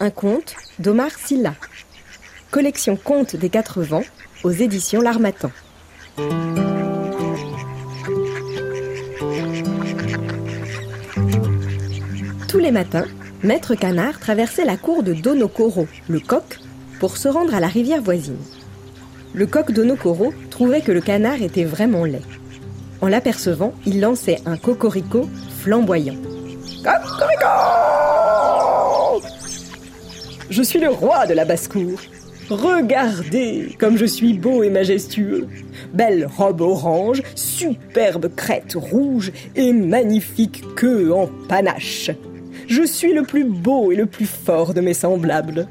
un conte d'Omar Silla. Collection Contes des Quatre Vents aux éditions L'Armatan. Tous les matins, Maître Canard traversait la cour de Donokoro, le coq, pour se rendre à la rivière voisine. Le coq d'Onokoro trouvait que le canard était vraiment laid. En l'apercevant, il lançait un cocorico flamboyant. Cocorico Je suis le roi de la basse-cour. Regardez comme je suis beau et majestueux. Belle robe orange, superbe crête rouge et magnifique queue en panache. Je suis le plus beau et le plus fort de mes semblables.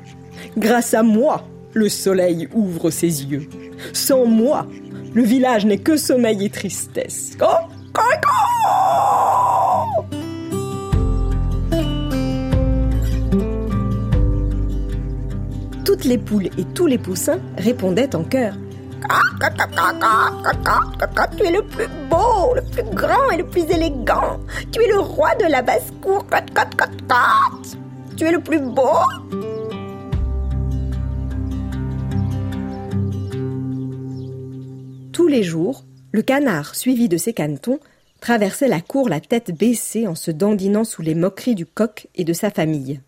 Grâce à moi, le soleil ouvre ses yeux. Sans moi, le village n'est que sommeil et tristesse. Cocorico les poules et tous les poussins répondaient en chœur. Tu es le plus beau, le plus grand et le plus élégant. Tu es le roi de la basse-cour. Tu es le plus beau. Tous les jours, le canard, suivi de ses canetons, traversait la cour la tête baissée en se dandinant sous les moqueries du coq et de sa famille.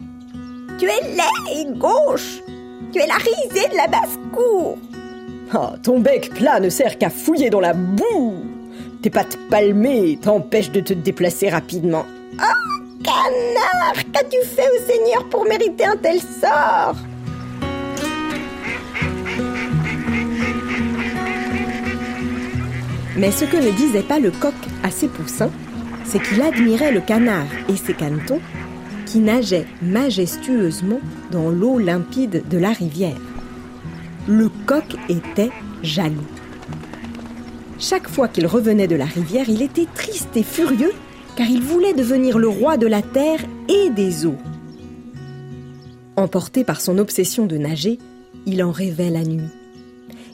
Tu es laid et gauche Tu es la risée de la basse-cour. Oh, ton bec plat ne sert qu'à fouiller dans la boue. Tes pattes palmées t'empêchent de te déplacer rapidement. Oh, canard Qu'as-tu fait au Seigneur pour mériter un tel sort? Mais ce que ne disait pas le coq à ses poussins, c'est qu'il admirait le canard et ses canetons qui nageaient majestueusement dans l'eau limpide de la rivière. Le coq était jaloux. Chaque fois qu'il revenait de la rivière, il était triste et furieux car il voulait devenir le roi de la terre et des eaux. Emporté par son obsession de nager, il en rêvait la nuit.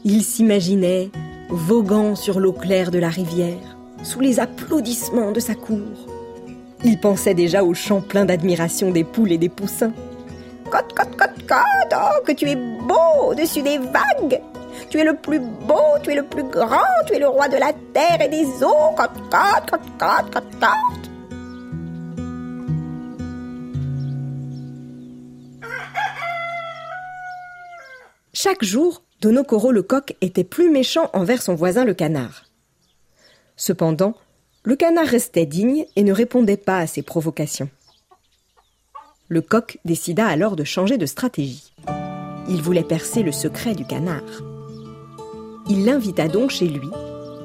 Il s'imaginait voguant sur l'eau claire de la rivière, sous les applaudissements de sa cour. Il pensait déjà au chant plein d'admiration des poules et des poussins. Cote, cote, cote, cote, oh, que tu es beau au-dessus des vagues Tu es le plus beau, tu es le plus grand, tu es le roi de la terre et des eaux Cote, cote, cote, cote, cote, cote Chaque jour, Donokoro le coq était plus méchant envers son voisin le canard. Cependant, le canard restait digne et ne répondait pas à ses provocations. Le coq décida alors de changer de stratégie. Il voulait percer le secret du canard. Il l'invita donc chez lui,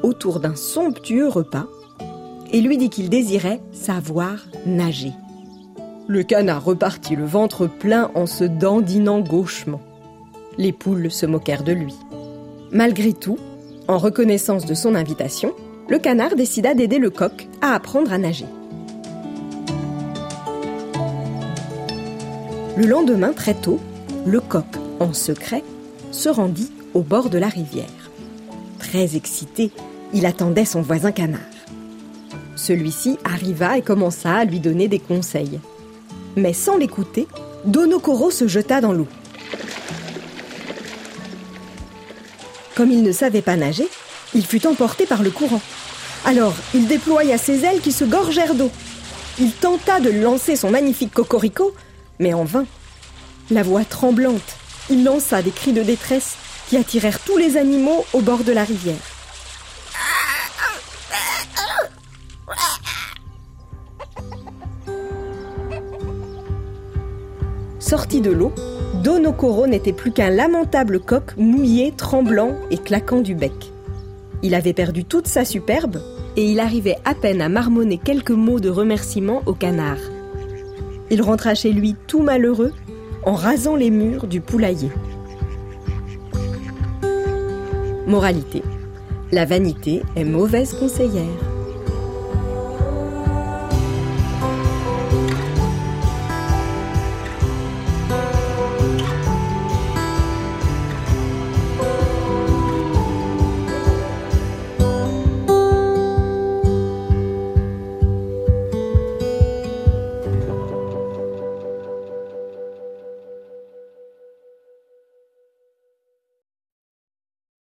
autour d'un somptueux repas, et lui dit qu'il désirait savoir nager. Le canard repartit le ventre plein en se dandinant gauchement. Les poules se moquèrent de lui. Malgré tout, en reconnaissance de son invitation, le canard décida d'aider le coq à apprendre à nager. Le lendemain, très tôt, le coq, en secret, se rendit au bord de la rivière. Très excité, il attendait son voisin canard. Celui-ci arriva et commença à lui donner des conseils. Mais sans l'écouter, Donokoro se jeta dans l'eau. Comme il ne savait pas nager, il fut emporté par le courant. Alors, il déploya ses ailes qui se gorgèrent d'eau. Il tenta de lancer son magnifique cocorico, mais en vain. La voix tremblante, il lança des cris de détresse qui attirèrent tous les animaux au bord de la rivière. Sorti de l'eau, Donokoro n'était plus qu'un lamentable coq mouillé, tremblant et claquant du bec. Il avait perdu toute sa superbe et il arrivait à peine à marmonner quelques mots de remerciement au canard. Il rentra chez lui tout malheureux en rasant les murs du poulailler. Moralité. La vanité est mauvaise conseillère.